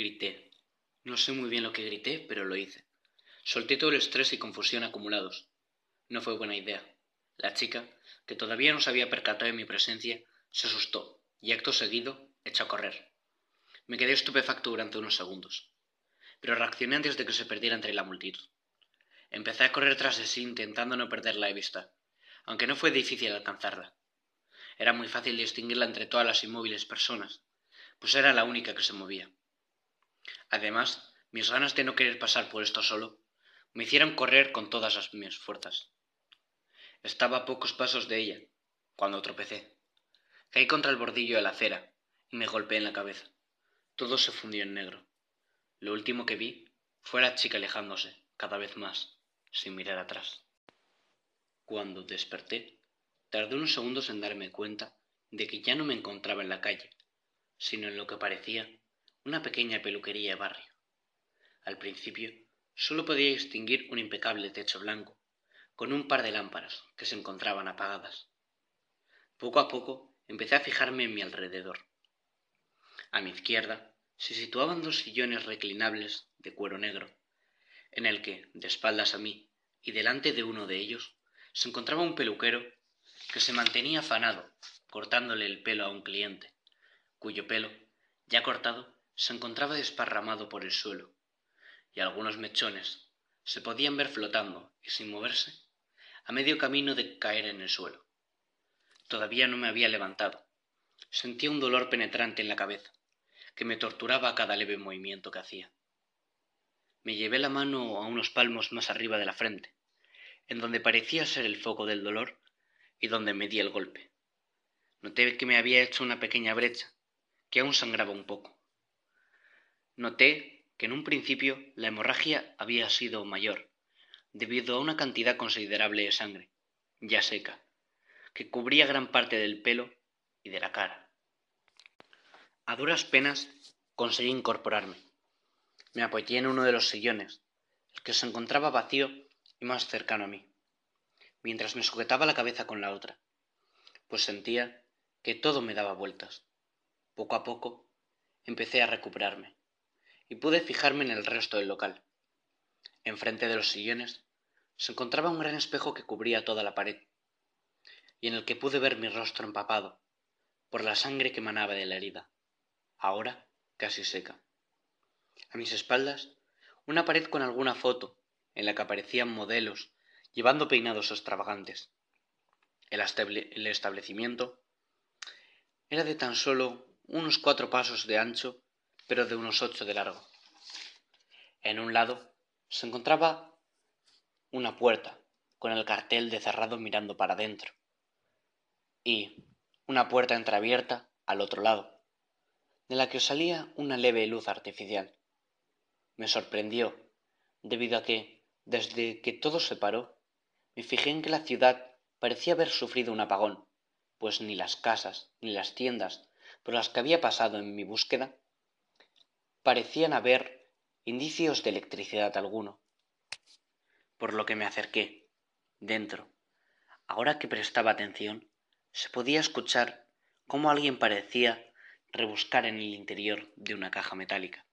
Grité. No sé muy bien lo que grité, pero lo hice. Solté todo el estrés y confusión acumulados. No fue buena idea. La chica, que todavía no se había percatado de mi presencia, se asustó y acto seguido echó a correr. Me quedé estupefacto durante unos segundos, pero reaccioné antes de que se perdiera entre la multitud. Empecé a correr tras de sí intentando no perderla de vista, aunque no fue difícil alcanzarla. Era muy fácil distinguirla entre todas las inmóviles personas, pues era la única que se movía. Además, mis ganas de no querer pasar por esto solo me hicieron correr con todas mis fuerzas. Estaba a pocos pasos de ella, cuando tropecé. Caí contra el bordillo de la acera y me golpeé en la cabeza. Todo se fundió en negro. Lo último que vi fue la chica alejándose, cada vez más, sin mirar atrás. Cuando desperté, tardé unos segundos en darme cuenta de que ya no me encontraba en la calle, sino en lo que parecía una pequeña peluquería de barrio. Al principio solo podía distinguir un impecable techo blanco, con un par de lámparas que se encontraban apagadas. Poco a poco empecé a fijarme en mi alrededor. A mi izquierda se situaban dos sillones reclinables de cuero negro, en el que, de espaldas a mí y delante de uno de ellos, se encontraba un peluquero que se mantenía afanado cortándole el pelo a un cliente, cuyo pelo, ya cortado, se encontraba desparramado por el suelo, y algunos mechones se podían ver flotando y sin moverse a medio camino de caer en el suelo. Todavía no me había levantado. Sentía un dolor penetrante en la cabeza, que me torturaba a cada leve movimiento que hacía. Me llevé la mano a unos palmos más arriba de la frente, en donde parecía ser el foco del dolor y donde me di el golpe. Noté que me había hecho una pequeña brecha, que aún sangraba un poco. Noté que en un principio la hemorragia había sido mayor, debido a una cantidad considerable de sangre, ya seca, que cubría gran parte del pelo y de la cara. A duras penas conseguí incorporarme. Me apoyé en uno de los sillones, el que se encontraba vacío y más cercano a mí, mientras me sujetaba la cabeza con la otra, pues sentía que todo me daba vueltas. Poco a poco empecé a recuperarme y pude fijarme en el resto del local. Enfrente de los sillones se encontraba un gran espejo que cubría toda la pared y en el que pude ver mi rostro empapado por la sangre que manaba de la herida, ahora casi seca. A mis espaldas una pared con alguna foto en la que aparecían modelos llevando peinados extravagantes. El, establecimiento era de tan solo unos cuatro pasos de ancho, pero de unos ocho de largo. En un lado se encontraba una puerta con el cartel de cerrado mirando para adentro y una puerta entreabierta al otro lado, de la que salía una leve luz artificial. Me sorprendió, debido a que, desde que todo se paró, me fijé en que la ciudad parecía haber sufrido un apagón, pues ni las casas ni las tiendas por las que había pasado en mi búsqueda parecían haber indicios de electricidad alguno. Por lo que me acerqué, dentro. Ahora que prestaba atención, se podía escuchar cómo alguien parecía rebuscar en el interior de una caja metálica.